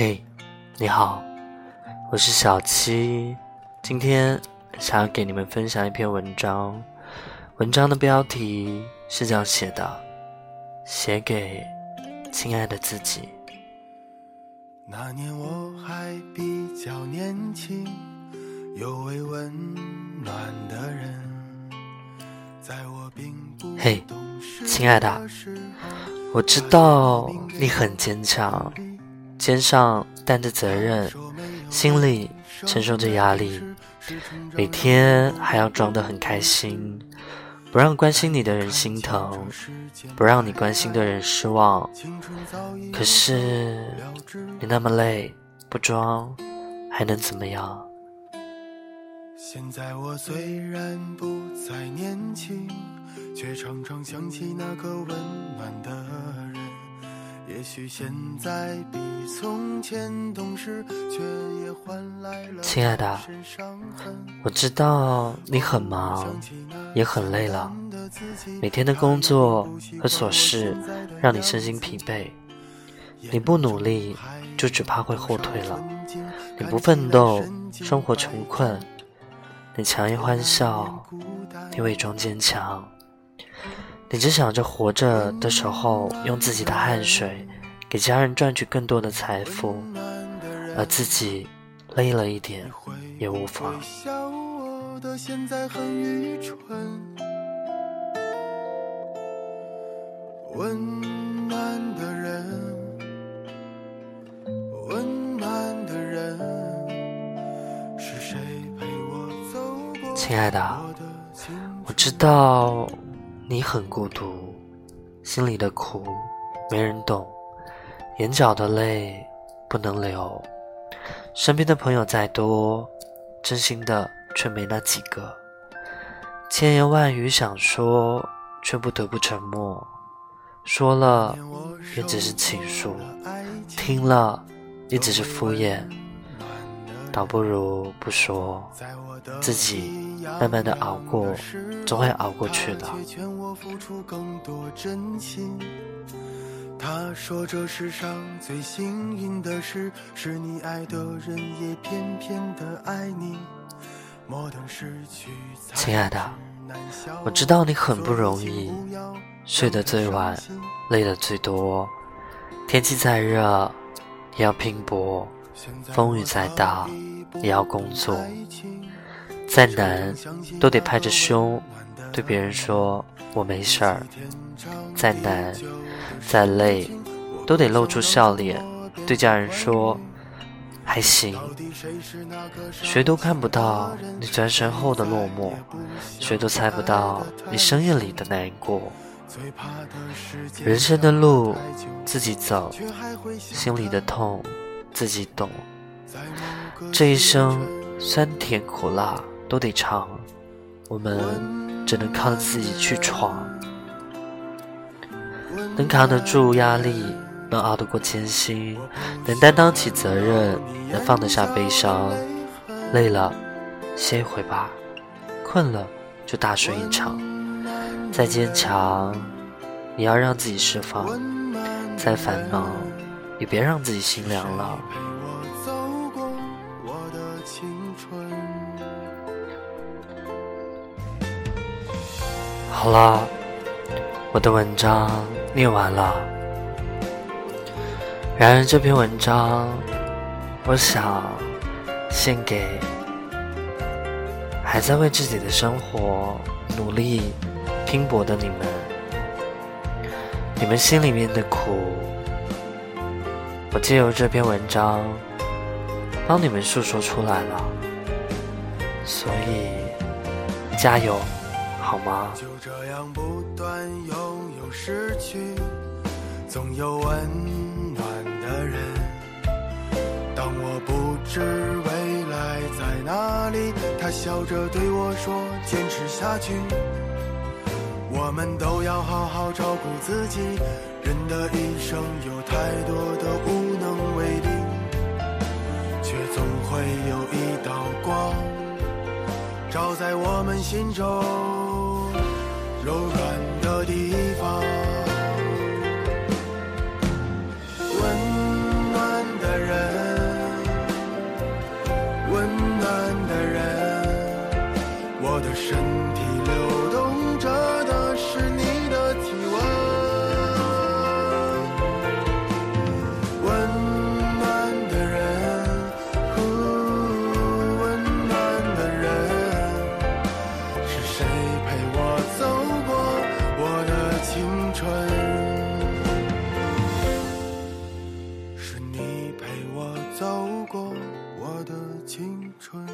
嘿，你好，我是小七，今天想要给你们分享一篇文章，文章的标题是这样写的：写给亲爱的自己。那年我还比较年轻，有位温暖的人，在我并不嘿，亲爱的，我知道你很坚强。肩上担着责任，心里承受着压力，每天还要装得很开心，不让关心你的人心疼，不让你关心的人失望。可是你那么累，不装还能怎么样？现在我虽然不再年轻，却常常想起那个温暖的人。许现在比从前懂事，却也换来了亲爱的，我知道你很忙，也很累了。每天的工作和琐事让你身心疲惫。你不努力，就只怕会后退了；你不奋斗，生活穷困；你强颜欢笑，你伪装坚强。你只想着活着的时候用自己的汗水给家人赚取更多的财富，而自己累了一点也无妨。温暖的人，温暖的人，是谁陪我走过？亲爱的，我知道。你很孤独，心里的苦没人懂，眼角的泪不能流，身边的朋友再多，真心的却没那几个，千言万语想说，却不得不沉默，说了也只是倾诉，听了也只是敷衍，倒不如不说，自己。慢慢的熬过，总会熬过去的。他说这世上最幸运的事，是你爱的人也偏偏的爱你。亲爱的，我知道你很不容易，睡得最晚，累得最多，天气再热也要拼搏，风雨再大也要工作。再难，都得拍着胸对别人说我没事儿；再难，再累，都得露出笑脸对家人说还行。谁都看不到你转身后的落寞，谁都猜不到你深夜里的难过。人生的路自己走，心里的痛自己懂。这一生酸甜苦辣。都得尝，我们只能靠自己去闯，能扛得住压力，能熬得过艰辛，能担当起责任，能放得下悲伤。累了，歇一会吧；困了，就大睡一场。再坚强，也要让自己释放；再繁忙，也别让自己心凉了。好了，我的文章念完了。然而这篇文章，我想献给还在为自己的生活努力拼搏的你们。你们心里面的苦，我借由这篇文章帮你们诉说出来了。所以，加油！好吗？就这样不断拥有失去，总有温暖的人。当我不知未来在哪里，他笑着对我说：“坚持下去。”我们都要好好照顾自己。人的一生有太多的无能为力，却总会有一道光，照在我们心中柔软的地方。温暖的人，温暖的人，我的身体流。是你陪我走过我的青春。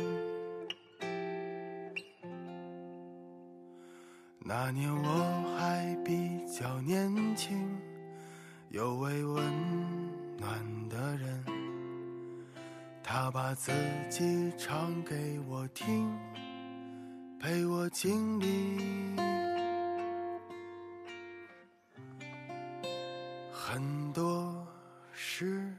那年我还比较年轻，有位温暖的人，他把自己唱给我听，陪我经历很多事。